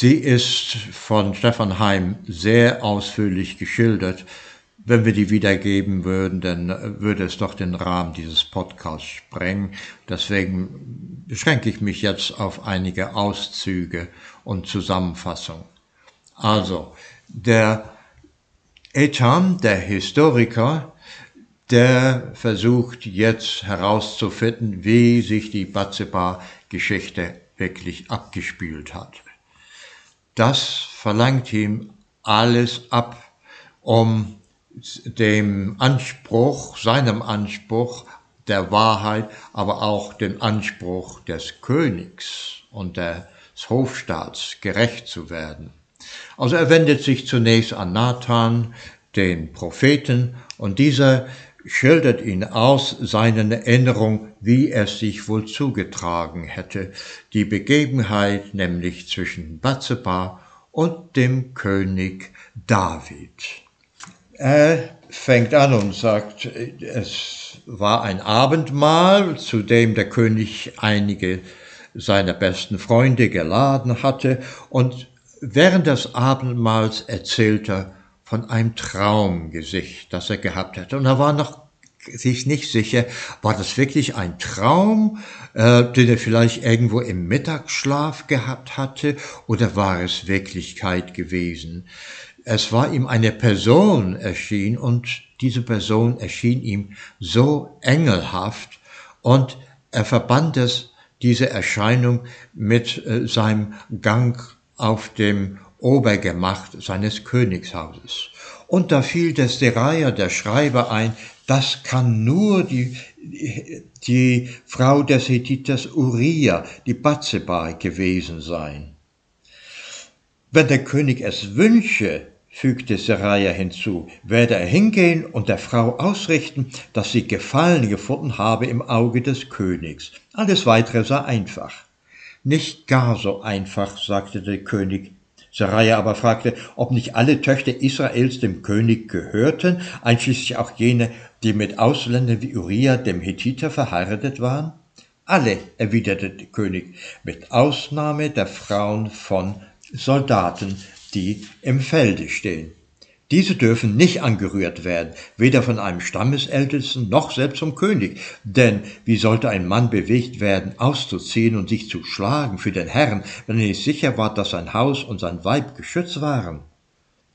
Sie ist von Stefan Heim sehr ausführlich geschildert. Wenn wir die wiedergeben würden, dann würde es doch den Rahmen dieses Podcasts sprengen. Deswegen beschränke ich mich jetzt auf einige Auszüge und Zusammenfassungen. Also, der Ethan, der Historiker, der versucht jetzt herauszufinden, wie sich die Batzeba-Geschichte wirklich abgespielt hat. Das verlangt ihm alles ab, um dem Anspruch, seinem Anspruch der Wahrheit, aber auch dem Anspruch des Königs und des Hofstaats gerecht zu werden. Also er wendet sich zunächst an Nathan, den Propheten, und dieser schildert ihn aus seinen Erinnerungen, wie es sich wohl zugetragen hätte, die Begebenheit nämlich zwischen Batzeba und dem König David. Er fängt an und sagt, es war ein Abendmahl, zu dem der König einige seiner besten Freunde geladen hatte, und während des Abendmahls erzählt er von einem Traumgesicht, das er gehabt hatte. Und er war noch sich nicht sicher, war das wirklich ein Traum, äh, den er vielleicht irgendwo im Mittagsschlaf gehabt hatte, oder war es Wirklichkeit gewesen? Es war ihm eine Person erschienen und diese Person erschien ihm so engelhaft und er verband es, diese Erscheinung mit äh, seinem Gang auf dem Obergemach seines Königshauses. Und da fiel der Seraya, der Schreiber, ein, das kann nur die, die Frau des Hethiters Uriah, die Batzeba, gewesen sein. Wenn der König es wünsche, fügte Seraya hinzu, werde er hingehen und der Frau ausrichten, dass sie Gefallen gefunden habe im Auge des Königs. Alles weitere sei einfach. Nicht gar so einfach, sagte der König, Seraja aber fragte, ob nicht alle Töchter Israels dem König gehörten, einschließlich auch jene, die mit Ausländern wie Uriah dem Hethiter verheiratet waren. Alle, erwiderte der König, mit Ausnahme der Frauen von Soldaten, die im Felde stehen. Diese dürfen nicht angerührt werden, weder von einem Stammesältesten noch selbst vom König. Denn wie sollte ein Mann bewegt werden, auszuziehen und sich zu schlagen für den Herrn, wenn er nicht sicher war, dass sein Haus und sein Weib geschützt waren?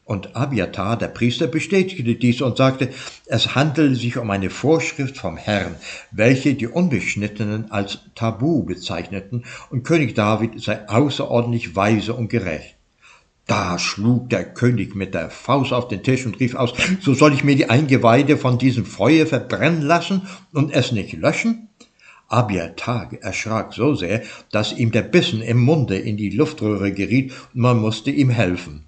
Und Abiatar, der Priester, bestätigte dies und sagte, es handele sich um eine Vorschrift vom Herrn, welche die Unbeschnittenen als Tabu bezeichneten, und König David sei außerordentlich weise und gerecht. Da schlug der König mit der Faust auf den Tisch und rief aus, so soll ich mir die Eingeweide von diesem Feuer verbrennen lassen und es nicht löschen? Abiatar erschrak so sehr, dass ihm der Bissen im Munde in die Luftröhre geriet und man musste ihm helfen.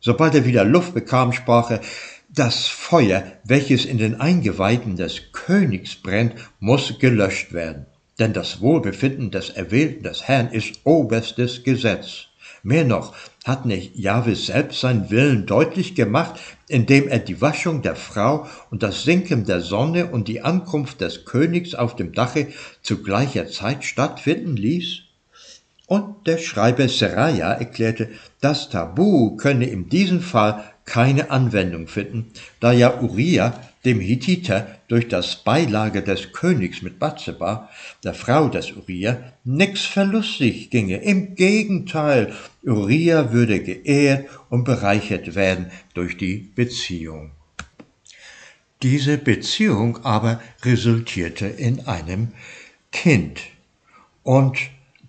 Sobald er wieder Luft bekam, sprach er, das Feuer, welches in den Eingeweiden des Königs brennt, muss gelöscht werden, denn das Wohlbefinden des Erwählten des Herrn ist oberstes Gesetz. Mehr noch, hat nicht Jahwe selbst seinen Willen deutlich gemacht, indem er die Waschung der Frau und das Sinken der Sonne und die Ankunft des Königs auf dem Dache zu gleicher Zeit stattfinden ließ? Und der Schreiber Seraya erklärte, das Tabu könne in diesem Fall keine Anwendung finden, da ja Uriah dem Hittiter durch das Beilage des Königs mit Batzeba, der Frau des Uriah, nix verlustig ginge. Im Gegenteil, Uriah würde geehrt und bereichert werden durch die Beziehung. Diese Beziehung aber resultierte in einem Kind. Und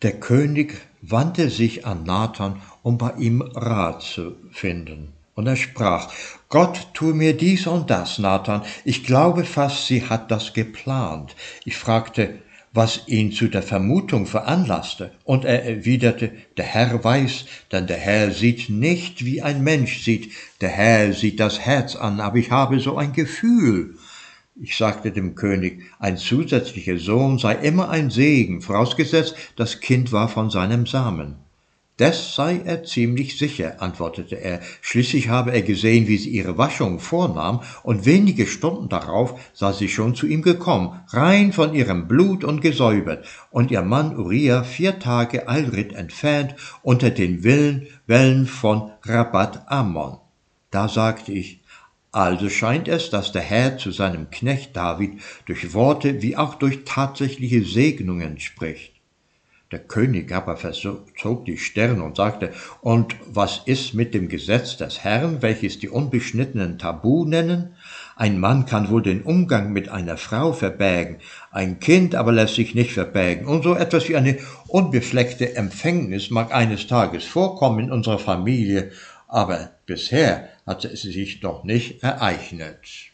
der König wandte sich an Nathan, um bei ihm Rat zu finden. Und er sprach, Gott tu mir dies und das, Nathan. Ich glaube fast, sie hat das geplant. Ich fragte, was ihn zu der Vermutung veranlasste, und er erwiderte, der Herr weiß, denn der Herr sieht nicht, wie ein Mensch sieht, der Herr sieht das Herz an, aber ich habe so ein Gefühl. Ich sagte dem König, ein zusätzlicher Sohn sei immer ein Segen, vorausgesetzt, das Kind war von seinem Samen. Das sei er ziemlich sicher, antwortete er. Schließlich habe er gesehen, wie sie ihre Waschung vornahm, und wenige Stunden darauf sei sie schon zu ihm gekommen, rein von ihrem Blut und gesäubert, und ihr Mann Uriah vier Tage Eilrit entfernt unter den Willen, Wellen von Rabat Ammon. Da sagte ich, also scheint es, dass der Herr zu seinem Knecht David durch Worte wie auch durch tatsächliche Segnungen spricht. Der König aber verzog die Stirn und sagte, Und was ist mit dem Gesetz des Herrn, welches die Unbeschnittenen Tabu nennen? Ein Mann kann wohl den Umgang mit einer Frau verbergen, ein Kind aber lässt sich nicht verbergen, und so etwas wie eine unbefleckte Empfängnis mag eines Tages vorkommen in unserer Familie, aber bisher hat es sich noch nicht ereignet.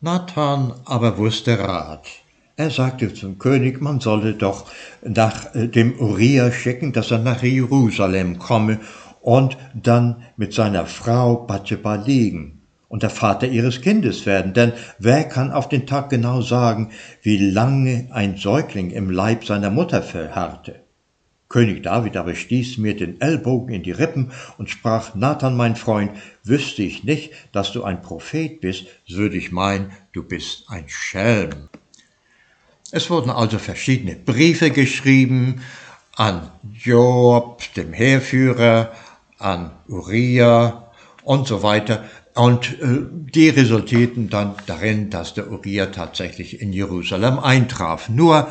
Nathan aber wusste Rat. Er sagte zum König, man solle doch nach äh, dem Uriah schicken, dass er nach Jerusalem komme und dann mit seiner Frau Bathsheba liegen und der Vater ihres Kindes werden. Denn wer kann auf den Tag genau sagen, wie lange ein Säugling im Leib seiner Mutter verharrte? König David aber stieß mir den Ellbogen in die Rippen und sprach, Nathan, mein Freund, wüsste ich nicht, dass du ein Prophet bist, so würde ich meinen, du bist ein Schelm. Es wurden also verschiedene Briefe geschrieben an Job, dem Heerführer, an Uriah und so weiter. Und äh, die resultierten dann darin, dass der Uriah tatsächlich in Jerusalem eintraf. Nur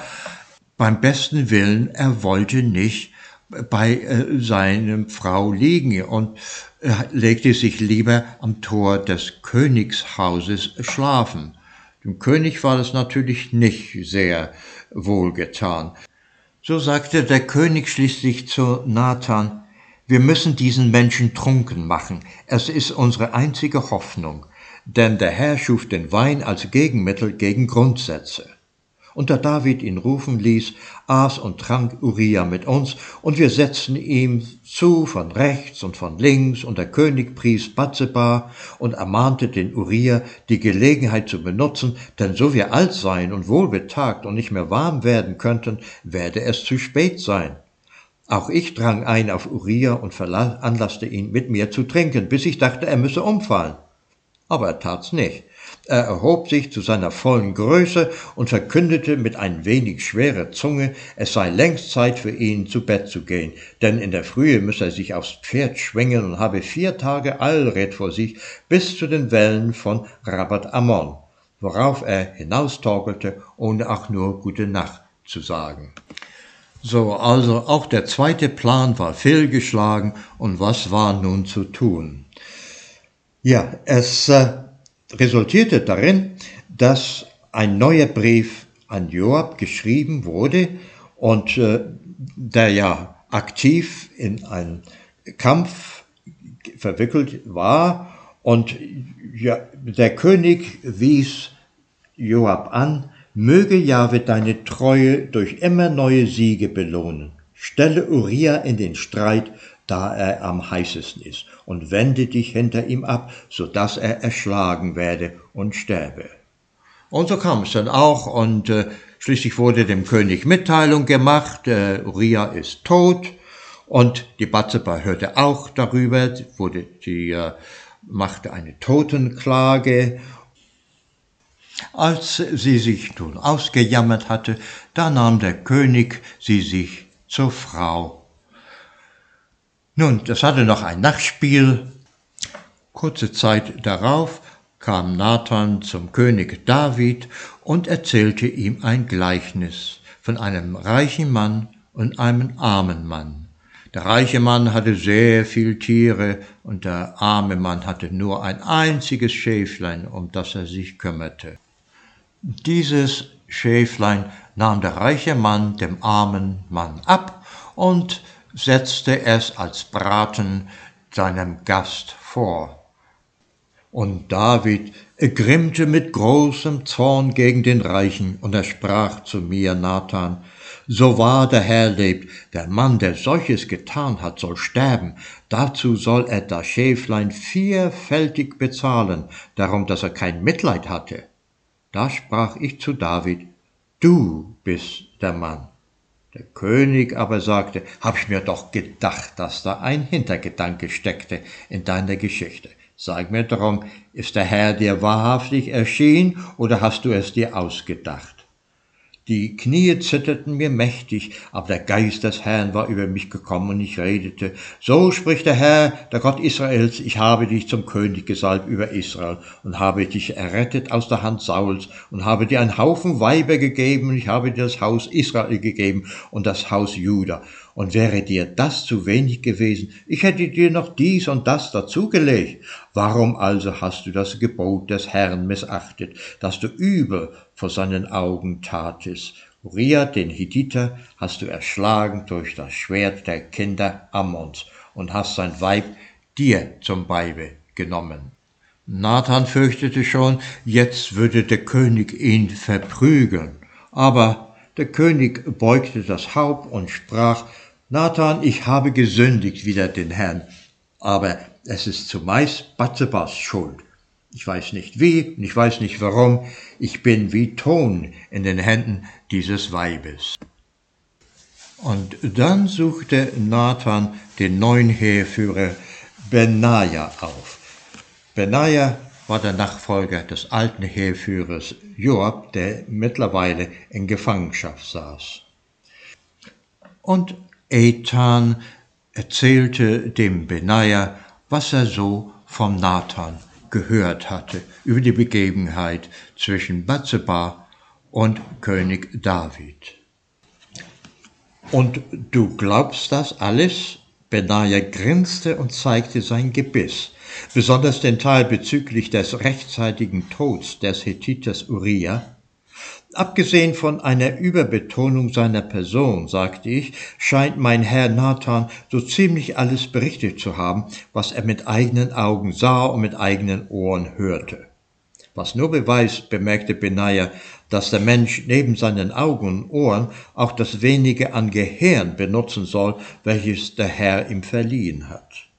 beim besten Willen, er wollte nicht bei äh, seiner Frau liegen und äh, legte sich lieber am Tor des Königshauses schlafen. Dem König war es natürlich nicht sehr wohlgetan. So sagte der König schließlich zu Nathan, wir müssen diesen Menschen trunken machen, es ist unsere einzige Hoffnung, denn der Herr schuf den Wein als Gegenmittel gegen Grundsätze. Und da David ihn rufen ließ, aß und trank Uriah mit uns, und wir setzten ihm zu von rechts und von links, und der König pries Batzeba und ermahnte den Uriah, die Gelegenheit zu benutzen, denn so wir alt seien und wohlbetagt und nicht mehr warm werden könnten, werde es zu spät sein. Auch ich drang ein auf Uriah und veranlasste ihn, mit mir zu trinken, bis ich dachte, er müsse umfallen. Aber er tat's nicht er erhob sich zu seiner vollen Größe und verkündete mit ein wenig schwerer Zunge, es sei längst Zeit für ihn zu Bett zu gehen, denn in der Frühe müsse er sich aufs Pferd schwingen und habe vier Tage Allred vor sich bis zu den Wellen von Rabat Ammon, worauf er hinaustorkelte, ohne auch nur Gute Nacht zu sagen. So, also auch der zweite Plan war fehlgeschlagen, und was war nun zu tun? Ja, es äh, resultierte darin, dass ein neuer Brief an Joab geschrieben wurde und äh, der ja aktiv in einen Kampf verwickelt war und ja, der König wies Joab an, möge Jahwe deine Treue durch immer neue Siege belohnen. Stelle Uriah in den Streit da er am heißesten ist, und wende dich hinter ihm ab, so dass er erschlagen werde und sterbe. Und so kam es dann auch, und äh, schließlich wurde dem König Mitteilung gemacht, äh, Uriah ist tot, und die Batzeba hörte auch darüber, wurde, die äh, machte eine Totenklage. Als sie sich nun ausgejammert hatte, da nahm der König sie sich zur Frau nun, das hatte noch ein Nachspiel. Kurze Zeit darauf kam Nathan zum König David und erzählte ihm ein Gleichnis von einem reichen Mann und einem armen Mann. Der reiche Mann hatte sehr viel Tiere und der arme Mann hatte nur ein einziges Schäflein, um das er sich kümmerte. Dieses Schäflein nahm der reiche Mann dem armen Mann ab und setzte es als Braten seinem Gast vor. Und David ergrimmte mit großem Zorn gegen den Reichen, und er sprach zu mir, Nathan, so wahr der Herr lebt, der Mann, der solches getan hat, soll sterben, dazu soll er das Schäflein vierfältig bezahlen, darum, dass er kein Mitleid hatte. Da sprach ich zu David, du bist der Mann. Der König aber sagte, hab ich mir doch gedacht, dass da ein Hintergedanke steckte in deiner Geschichte. Sag mir darum, ist der Herr dir wahrhaftig erschienen oder hast du es dir ausgedacht? Die Knie zitterten mir mächtig, aber der Geist des Herrn war über mich gekommen und ich redete, so spricht der Herr, der Gott Israels, ich habe dich zum König gesalbt über Israel und habe dich errettet aus der Hand Sauls und habe dir einen Haufen Weiber gegeben und ich habe dir das Haus Israel gegeben und das Haus Juda. Und wäre dir das zu wenig gewesen, ich hätte dir noch dies und das dazugelegt. Warum also hast du das Gebot des Herrn missachtet, dass du übel vor seinen Augen tatest? Uriah, den Hittiter, hast du erschlagen durch das Schwert der Kinder Ammons und hast sein Weib dir zum Weibe genommen. Nathan fürchtete schon, jetzt würde der König ihn verprügeln. Aber der König beugte das Haupt und sprach, Nathan, ich habe gesündigt wider den Herrn, aber es ist zumeist Batzebas Schuld. Ich weiß nicht wie und ich weiß nicht warum, ich bin wie Ton in den Händen dieses Weibes. Und dann suchte Nathan den neuen Heerführer Benaja auf. Benaja war der Nachfolger des alten Heerführers Joab, der mittlerweile in Gefangenschaft saß. Und Ethan erzählte dem Benaja, was er so vom Nathan gehört hatte über die Begebenheit zwischen Bathseba und König David. Und du glaubst das alles? Benaja grinste und zeigte sein Gebiss, besonders den Teil bezüglich des rechtzeitigen Tods des Hethiters Uriah, Abgesehen von einer Überbetonung seiner Person, sagte ich, scheint mein Herr Nathan so ziemlich alles berichtet zu haben, was er mit eigenen Augen sah und mit eigenen Ohren hörte. Was nur beweist, bemerkte Benaja, dass der Mensch neben seinen Augen und Ohren auch das wenige an Gehirn benutzen soll, welches der Herr ihm verliehen hat.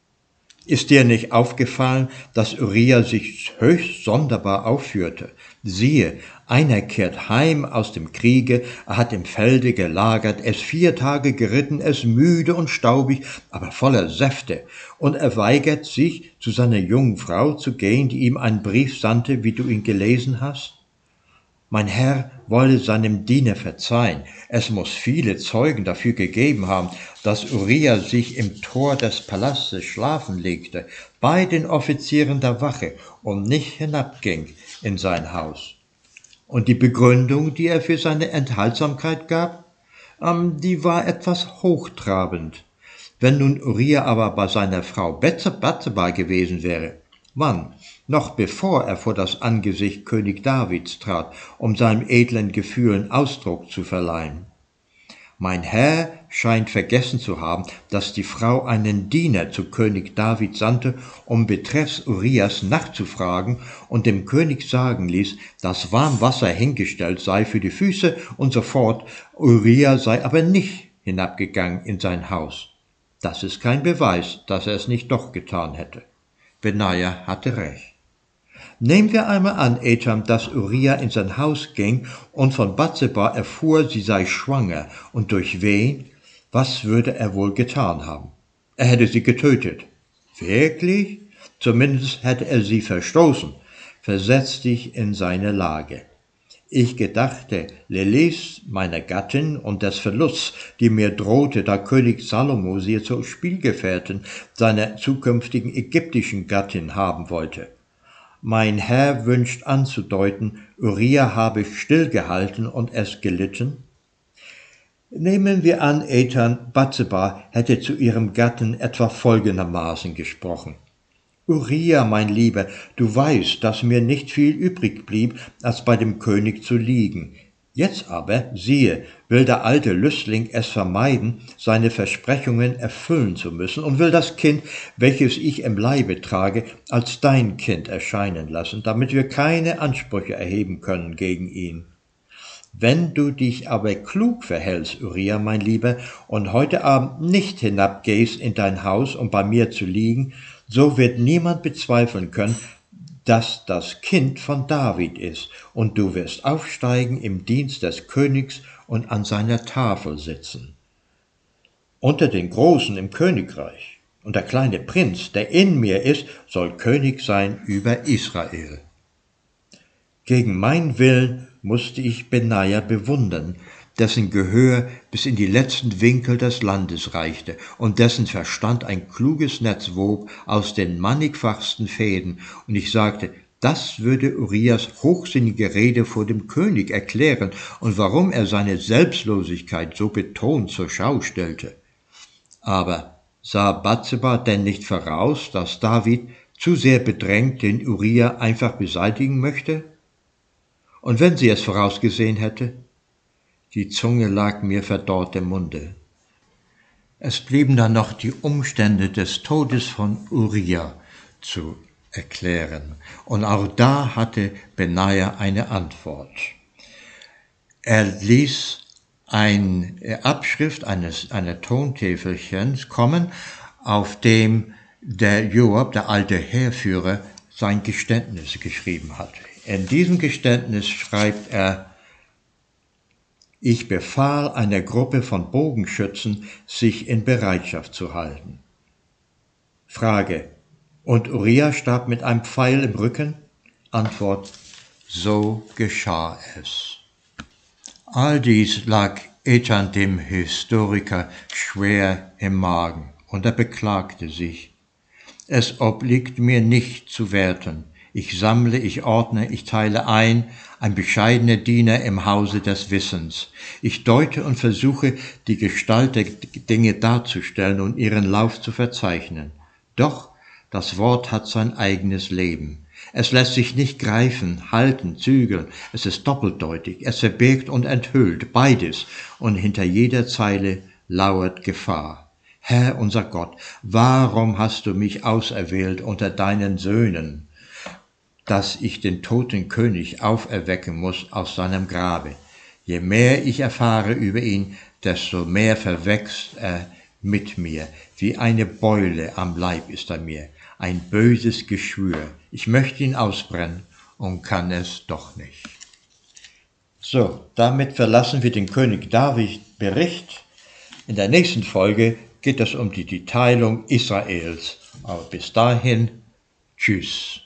Ist dir nicht aufgefallen, dass Uriah sich höchst sonderbar aufführte? Siehe, einer kehrt heim aus dem Kriege, er hat im Felde gelagert, es vier Tage geritten, es müde und staubig, aber voller Säfte, und er weigert sich, zu seiner jungen Frau zu gehen, die ihm einen Brief sandte, wie du ihn gelesen hast? Mein Herr wolle seinem Diener verzeihen. Es muss viele Zeugen dafür gegeben haben, dass Uriah sich im Tor des Palastes schlafen legte, bei den Offizieren der Wache und nicht hinabging in sein Haus. Und die Begründung, die er für seine Enthaltsamkeit gab, ähm, die war etwas hochtrabend. Wenn nun Uriah aber bei seiner Frau Bathseba gewesen wäre, wann? Noch bevor er vor das Angesicht König Davids trat, um seinem edlen Gefühlen Ausdruck zu verleihen. Mein Herr scheint vergessen zu haben, dass die Frau einen Diener zu König David sandte, um betreffs Urias nachzufragen und dem König sagen ließ, dass warm Wasser hingestellt sei für die Füße und so fort, Uriah sei aber nicht hinabgegangen in sein Haus. Das ist kein Beweis, dass er es nicht doch getan hätte. Benaja hatte recht. Nehmen wir einmal an, Etam, dass Uriah in sein Haus ging und von Bathseba erfuhr, sie sei schwanger, und durch wen? Was würde er wohl getan haben? Er hätte sie getötet. Wirklich? Zumindest hätte er sie verstoßen. Versetz dich in seine Lage. Ich gedachte Lelis, meiner Gattin, und des Verlusts, die mir drohte, da König Salomo sie zur Spielgefährtin seiner zukünftigen ägyptischen Gattin haben wollte. Mein Herr wünscht anzudeuten, Uriah habe stillgehalten und es gelitten? Nehmen wir an, Ethan Batzeba hätte zu ihrem Gatten etwa folgendermaßen gesprochen. Uriah, mein Lieber, du weißt, dass mir nicht viel übrig blieb, als bei dem König zu liegen. Jetzt aber, siehe, will der alte Lüstling es vermeiden, seine Versprechungen erfüllen zu müssen und will das Kind, welches ich im Leibe trage, als dein Kind erscheinen lassen, damit wir keine Ansprüche erheben können gegen ihn. Wenn du dich aber klug verhältst, Uriah, mein Lieber, und heute Abend nicht hinabgehst in dein Haus, um bei mir zu liegen, so wird niemand bezweifeln können, dass das Kind von David ist, und du wirst aufsteigen im Dienst des Königs und an seiner Tafel sitzen. Unter den Großen im Königreich, und der kleine Prinz, der in mir ist, soll König sein über Israel. Gegen mein Willen musste ich Benaja bewundern, dessen Gehör bis in die letzten Winkel des Landes reichte und dessen Verstand ein kluges Netz wob aus den mannigfachsten Fäden, und ich sagte, das würde Urias hochsinnige Rede vor dem König erklären und warum er seine Selbstlosigkeit so betont zur Schau stellte. Aber sah Batzeba denn nicht voraus, dass David zu sehr bedrängt den Uriah einfach beseitigen möchte? Und wenn sie es vorausgesehen hätte, die Zunge lag mir verdorrt im Munde. Es blieben dann noch die Umstände des Todes von Uriah zu erklären. Und auch da hatte Benaja eine Antwort. Er ließ eine äh, Abschrift eines einer Tontäfelchens kommen, auf dem der Joab, der alte Heerführer, sein Geständnis geschrieben hat. In diesem Geständnis schreibt er, ich befahl einer Gruppe von Bogenschützen, sich in Bereitschaft zu halten. Frage. Und Uriah starb mit einem Pfeil im Rücken? Antwort. So geschah es. All dies lag Ethan dem Historiker schwer im Magen, und er beklagte sich. Es obliegt mir nicht zu werten, ich sammle, ich ordne, ich teile ein, ein bescheidener Diener im Hause des Wissens. Ich deute und versuche, die Gestalt der Dinge darzustellen und ihren Lauf zu verzeichnen. Doch das Wort hat sein eigenes Leben. Es lässt sich nicht greifen, halten, zügeln. Es ist doppeldeutig. Es verbirgt und enthüllt beides. Und hinter jeder Zeile lauert Gefahr. Herr unser Gott, warum hast du mich auserwählt unter deinen Söhnen? Dass ich den toten König auferwecken muss aus seinem Grabe. Je mehr ich erfahre über ihn, desto mehr verwächst er mit mir. Wie eine Beule am Leib ist er mir, ein böses Geschwür. Ich möchte ihn ausbrennen und kann es doch nicht. So, damit verlassen wir den König David Bericht. In der nächsten Folge geht es um die Teilung Israels. Aber bis dahin, tschüss.